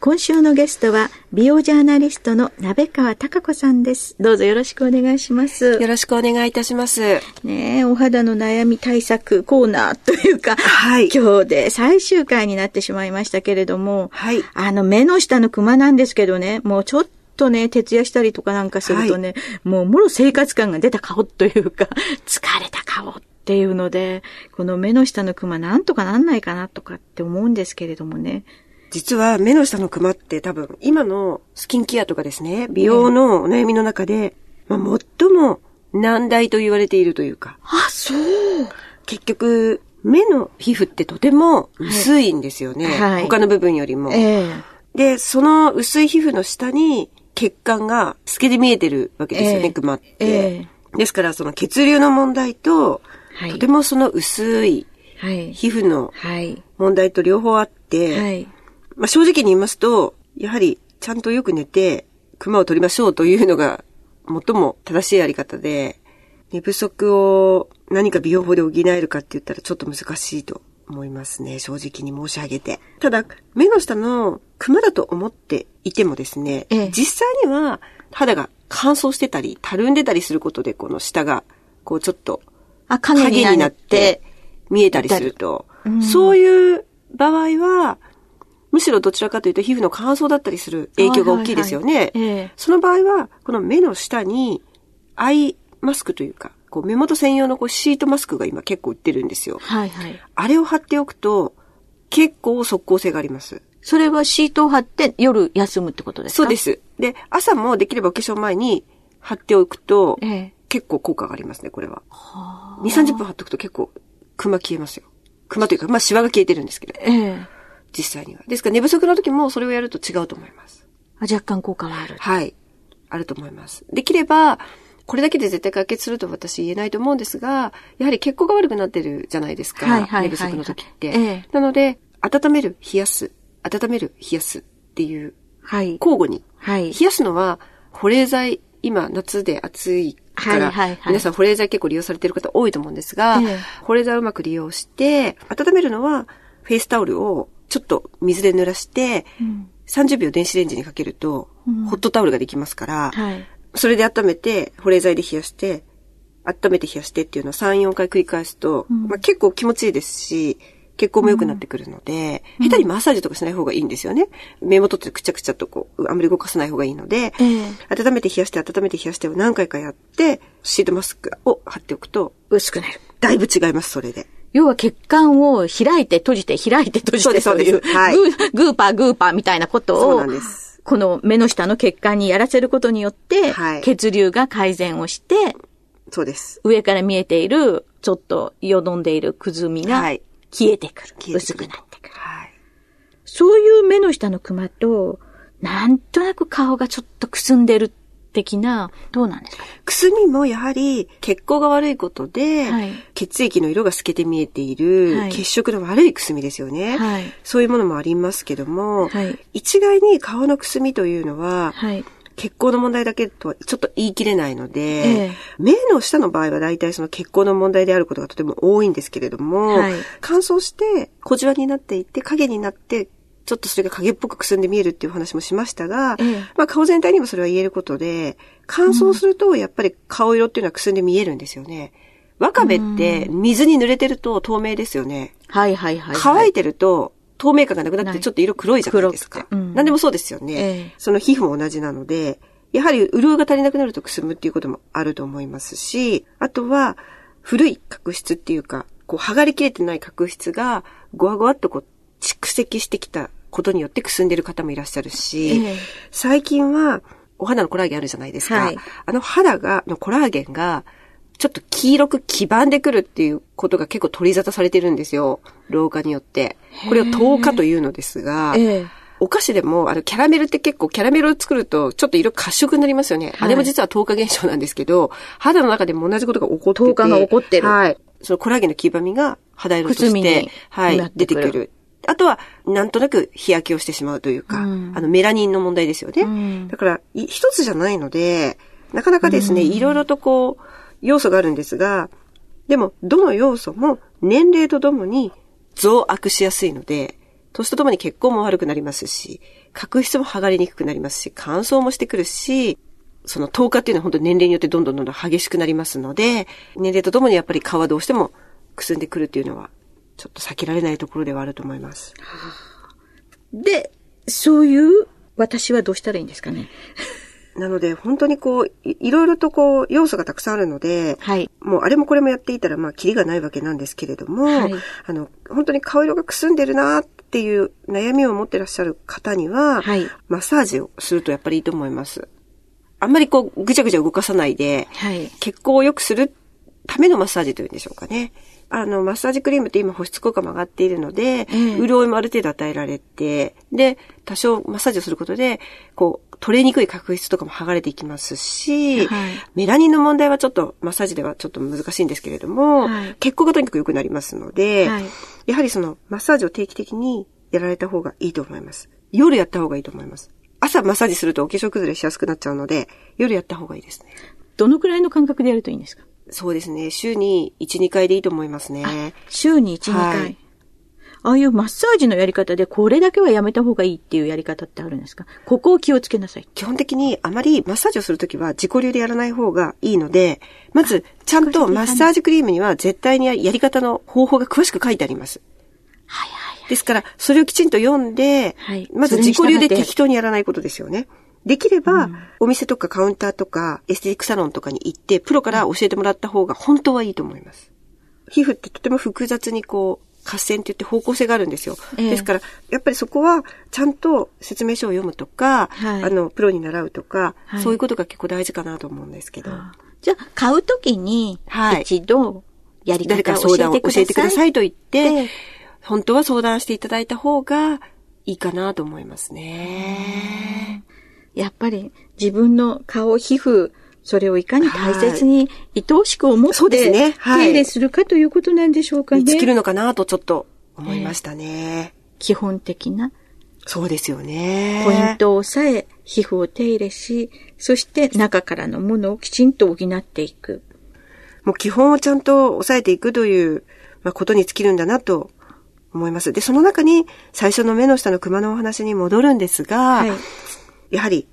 今週のゲストは、美容ジャーナリストの鍋川貴子さんです。どうぞよろしくお願いします。よろしくお願いいたします。ねお肌の悩み対策コーナーというか、はい、今日で最終回になってしまいましたけれども、はい、あの、目の下のクマなんですけどね、もうちょっとね、徹夜したりとかなんかするとね、はい、もうもろ生活感が出た顔というか、疲れた顔っていうので、この目の下のクマなんとかなんないかなとかって思うんですけれどもね。実は目の下のクマって多分今のスキンケアとかですね、美容のお悩みの中で、まあ、最も難題と言われているというか。あ、そう。結局、目の皮膚ってとても薄いんですよね。はい、他の部分よりも、えー。で、その薄い皮膚の下に血管が透けて見えてるわけですよね、えー、クマって。えー、ですから、その血流の問題と、はい、とてもその薄い皮膚の問題と両方あって、はいまあ、正直に言いますと、やはりちゃんとよく寝て、熊を取りましょうというのが最も正しいやり方で、寝不足を何か美容法で補えるかって言ったらちょっと難しいと思いますね。正直に申し上げて。ただ、目の下の熊だと思っていてもですね、ええ、実際には肌が乾燥してたり、たるんでたりすることで、この下が、こうちょっと、影になって見えたりすると、うん、そういう場合は、むしろどちらかというと皮膚の乾燥だったりする影響が大きいですよね。その場合は、この目の下にアイマスクというか、こう目元専用のこうシートマスクが今結構売ってるんですよ。はいはい。あれを貼っておくと、結構即効性があります。それはシートを貼って夜休むってことですか？そうです。で、朝もできればお化粧前に貼っておくと、ええ、結構効果がありますね、これは。は2、30分貼っておくと結構、クマ消えますよ。クマというか、まあシワが消えてるんですけど。ええ実際には。ですから寝不足の時もそれをやると違うと思います。あ若干効果はある。はい。あると思います。できれば、これだけで絶対解決すると私言えないと思うんですが、やはり血行が悪くなってるじゃないですか。はいはいはいはい、寝不足の時って。ええ、なので、温める、冷やす、温める、冷やすっていう、はい、交互に。はい、冷やすのは、保冷剤、今夏で暑いから、はいはいはい、皆さん保冷剤結構利用されてる方多いと思うんですが、ええ、保冷剤をうまく利用して、温めるのは、フェイスタオルをちょっと水で濡らして、うん、30秒電子レンジにかけると、ホットタオルができますから、はい、それで温めて、保冷剤で冷やして、温めて冷やしてっていうのを3、4回繰り返すと、うん、まあ、結構気持ちいいですし、血行も良くなってくるので、うん、下手にマッサージとかしない方がいいんですよね。目元ってくちゃくちゃとこう、あんまり動かさない方がいいので、えー、温めて冷やして温めて冷やしてを何回かやって、シートマスクを貼っておくと、薄くなる。だいぶ違います、それで。要は血管を開いて閉じて開いて閉じてそういう、はい、グーグーパーグーパーみたいなことを。この目の下の血管にやらせることによって、はい、血流が改善をして、そうです。上から見えている、ちょっとよどんでいるくずみが消えてくる。はい、薄くなってくる。はい。そういう目の下のクマと、なんとなく顔がちょっとくすんでる的な、どうなんですか？くすみもやはり血行が悪いことで、はい、血液の色が透けて見えている、血色の悪いくすみですよね、はい。そういうものもありますけども、一概に顔のくすみというのは、血行の問題だけとはちょっと言い切れないので、ええ、目の下の場合は大体その血行の問題であることがとても多いんですけれども、はい、乾燥して小じわになっていって影になってちょっとそれが影っぽくくすんで見えるっていう話もしましたが、ええ、まあ顔全体にもそれは言えることで、乾燥するとやっぱり顔色っていうのはくすんで見えるんですよね。わかめって水に濡れてると透明ですよね。はいはいはい、はい、乾いてると透明感がなくなってちょっと色黒いじゃないですか。うん、何でもそうですよね、ええ、その皮膚も同じなので、やはり潤いが足りなくなるとくすむっていうこともあると思いますし、あとは古い角質っていうか、こう剥がれきれてない角質がごわごわっとこう蓄積してきたことによってくすんでる方もいらっしゃるし、え最近はお肌のコラーゲンあるじゃないですか。はい、あの肌が、のコラーゲンが、ちょっと黄色く黄ばんでくるっていうことが結構取り沙汰されてるんですよ。老化によって。これを糖化というのですが、えお菓子でも、あの、キャラメルって結構、キャラメルを作ると、ちょっと色褐色になりますよね。はい、あれも実は糖化現象なんですけど、肌の中でも同じことが起こってて。糖化が起こってる。はい。そのコラーゲンの黄ばみが肌色として、はい、出てくる。あとは、なんとなく日焼けをしてしまうというか、うん、あの、メラニンの問題ですよね。うん、だから、一つじゃないので、なかなかですね、いろいろとこう、要素があるんですが、でも、どの要素も年齢とともに増悪しやすいので、年とともに血行も悪くなりますし、角質も剥がれにくくなりますし、乾燥もしてくるし、その糖化っていうのは本当年齢によってどんどんどんどん激しくなりますので、年齢とともにやっぱり皮どうしてもくすんでくるっていうのは、ちょっと避けられないところではあると思います。で、そういう私はどうしたらいいんですかね？なので、本当にこうい、いろいろとこう、要素がたくさんあるので、はい。もうあれもこれもやっていたら、まあ、キリがないわけなんですけれども、はい。あの、本当に顔色がくすんでるなっていう悩みを持ってらっしゃる方には、はい。マッサージをするとやっぱりいいと思います。あんまりこう、ぐちゃぐちゃ動かさないで、はい。血行を良くするためのマッサージというんでしょうかね。あの、マッサージクリームって今保湿効果も上がっているので、うん、潤いもある程度与えられて、で、多少マッサージをすることで、こう、取れにくい角質とかも剥がれていきますし、はい、メラニンの問題はちょっと、マッサージではちょっと難しいんですけれども、はい、血行がとにかく良くなりますので、はい、やはりその、マッサージを定期的にやられた方がいいと思います。夜やった方がいいと思います。朝マッサージするとお化粧崩れしやすくなっちゃうので、夜やった方がいいですね。どのくらいの間隔でやるといいんですか？そうですね。週に1、2回でいいと思いますね。週に1、2回。ああいうマッサージのやり方でこれだけはやめた方がいいっていうやり方ってあるんですか？ここを気をつけなさい。基本的にあまりマッサージをするときは自己流でやらない方がいいので、まずちゃんとマッサージクリームには絶対にやり方の方法が詳しく書いてあります。はいはい、はい。ですから、それをきちんと読んで、はい、まず自己流で適当にやらないことですよね。できれば、お店とかカウンターとか、エステティックサロンとかに行って、プロから教えてもらった方が本当はいいと思います。皮膚ってとても複雑にこう、合線って言って方向性があるんですよ。えー、ですから、やっぱりそこは、ちゃんと説明書を読むとか、はい、あの、プロに習うとか、はい、そういうことが結構大事かなと思うんですけど。じゃあ、買うときに、一度、やり方を誰か相談を教えてください。と言って、本当は相談していただいた方がいいかなと思いますね。やっぱり自分の顔、皮膚、それをいかに大切に、愛おしく思って、ねはい、手入れするかということなんでしょうかね。尽きるのかなとちょっと思いましたね。基本的な。そうですよね。ポイントを抑え、皮膚を手入れし、そして中からのものをきちんと補っていく。もう基本をちゃんと抑えていくという、まあ、ことに尽きるんだなと思います。で、その中に最初の目の下の熊のお話に戻るんですが、はい、やはり、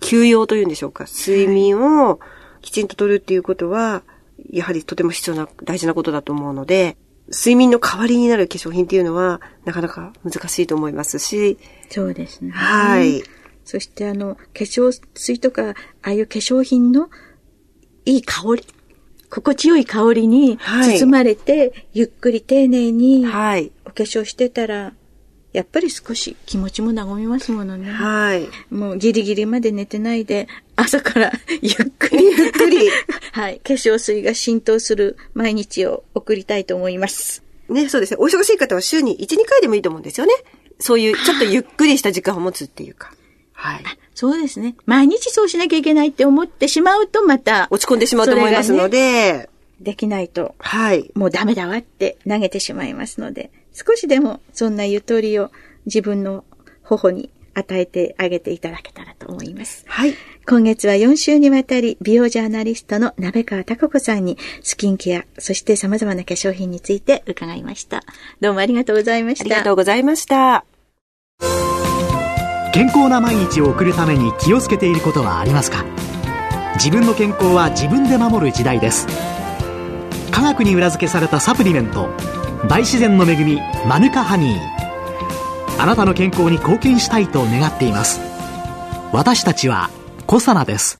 休養というんでしょうか。睡眠をきちんととるっていうことは、やはりとても必要な、大事なことだと思うので、睡眠の代わりになる化粧品っていうのは、なかなか難しいと思いますし。そうですね。はい。そしてあの、化粧水とか、ああいう化粧品のいい香り、心地よい香りに包まれて、はい、ゆっくり丁寧にお化粧してたら、やっぱり少し気持ちも和みますものね。はい。もうギリギリまで寝てないで、朝からゆっくりゆっくり。はい。化粧水が浸透する毎日を送りたいと思います。ね、そうですね。お忙しい方は週に1、2回でもいいと思うんですよね。そういう、ちょっとゆっくりした時間を持つっていうか。はい。そうですね。毎日そうしなきゃいけないって思ってしまうとまた。落ち込んでしまうと思いますので。ね、できないと。はい。もうダメだわって投げてしまいますので。少しでもそんなゆとりを自分の頬に与えてあげていただけたらと思います。はい。今月は4週にわたり、美容ジャーナリストの鍋川貴子さんに、スキンケア、そして様々な化粧品について伺いました。どうもありがとうございました。ありがとうございました。健康な毎日を送るために気をつけていることはありますか自分の健康は自分で守る時代です。科学に裏付けされたサプリメント、大自然の恵みマヌカハニー。あなたの健康に貢献したいと願っています。私たちはコサナです。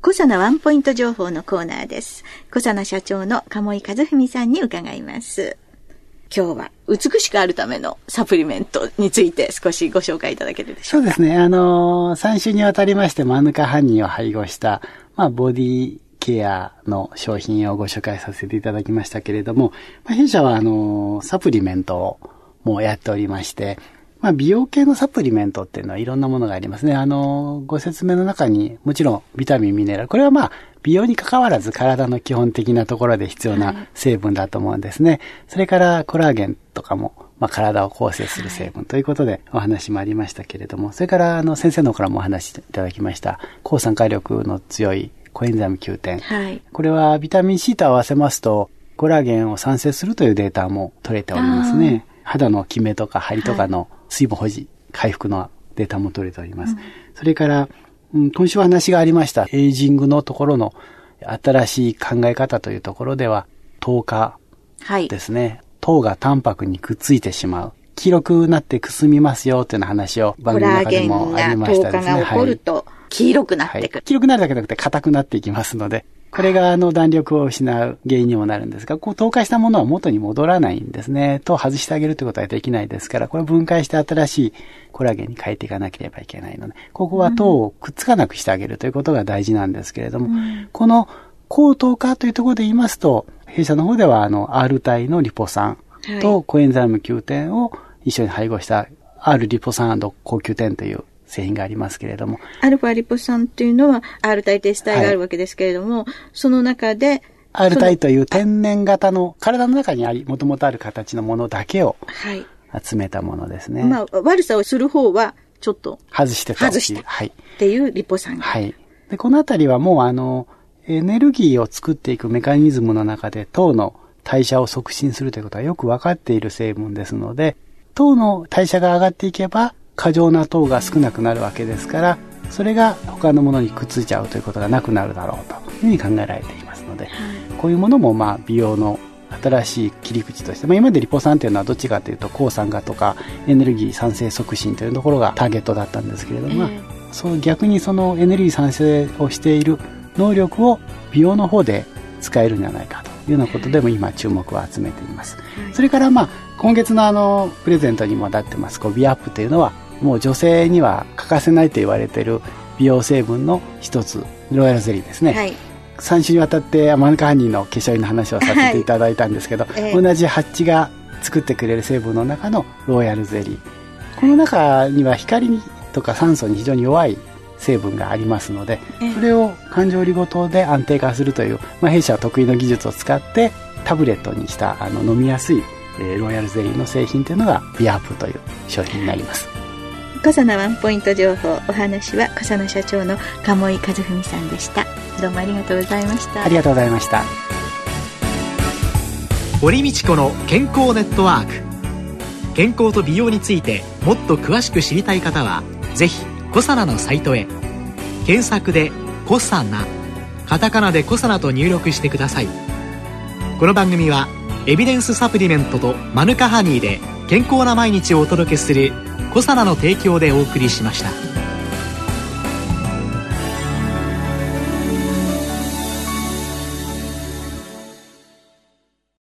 コサナワンポイント情報のコーナーです。コサナ社長の鴨井和文さんに伺います。今日は美しくあるためのサプリメントについて少しご紹介いただけるでしょうか。そうですね。あのー、3週にわたりましてマヌカハニーを配合した、まあ、ボディケアの商品をご紹介させていただきましたけれども、まあ、弊社はあの、サプリメントもやっておりまして、まあ、美容系のサプリメントっていうのはいろんなものがありますね。あの、ご説明の中にもちろんビタミン、ミネラル。これはまあ、美容に関わらず体の基本的なところで必要な成分だと思うんですね。はい、それからコラーゲンとかも、まあ、体を構成する成分ということでお話もありましたけれども、それからあの先生の方からもお話しいただきました、抗酸化力の強いコエンザイム Q 点。はい、これはビタミン C と合わせますと、コラーゲンを産生するというデータも取れておりますね。肌のキメとか張りとかの水分保持、回復のデータも取れております。うん、それから、うん、今週お話がありました、エイジングのところの新しい考え方というところでは、糖化ですね。はい、糖がタンパクにくっついてしまう。黄色くなってくすみますよという話を番組の中でもありましたですね。が起こると黄色くなってくる、はい、黄色くなるだけじゃなくて硬くなっていきますので、これがあの弾力を失う原因にもなるんですが、こう透過したものは元に戻らないんですね。と外してあげるということはできないですから、これを分解して新しいコラーゲンに変えていかなければいけないので、ここは糖をくっつかなくしてあげるということが大事なんですけれども、うん、この抗糖化というところで言いますと、弊社の方ではあの R 体のリポ酸とコエンザイム Q 点を一緒に配合した R リポ酸高級点という製品がありますけれども。アルファリポ酸っていうのは R 体テス体があるわけですけれども、はい、その中で R 体という天然型の体の中にあり、もともとある形のものだけを集めたものですね。はい、まあ、悪さをする方はちょっと外してた外してはい。っていうリポ酸はい。で、このあたりはもうあの、エネルギーを作っていくメカニズムの中で糖の代謝を促進するということはよくわかっている成分ですので、糖の代謝が上がっていけば、過剰な糖が少なくなるわけですから、それが他のものにくっついちゃうということがなくなるだろうというふうに考えられていますので、こういうものもまあ美容の新しい切り口として、まあ、今までリポ酸というのはどっちかというと抗酸化とかエネルギー産生促進というところがターゲットだったんですけれども、えー、そう逆にそのエネルギー産生をしている能力を美容の方で使えるんじゃないかというようなことでも今注目を集めています。それからまあ今月のあのプレゼントにもなってます。こうビアップというのはもう女性には欠かせないと言われている美容成分の一つロイヤルゼリーですね、はい、3週にわたってマヌカハニーの化粧品の話をさせていただいたんですけど、はい、同じハッチが作ってくれる成分の中のロイヤルゼリー。この中には光とか酸素に非常に弱い成分がありますので、それを環状リゴ糖で安定化するという、まあ、弊社は得意の技術を使ってタブレットにしたあの飲みやすい、えー、ロイヤルゼリーの製品というのがビアップという商品になります。小佐ワンポイント情報お話は小佐社長の鴨井和文さんでした。どうもありがとうございました。ありがとうございました。堀道子の健康ネットワーク。健康と美容についてもっと詳しく知りたい方はぜひコサナのサイトへ。検索で「コサナ」カタカナで「コサナ」と入力してください。この番組はエビデンスサプリメントとマヌカハニーで健康な毎日をお届けする「コサナの提供でお送りしました。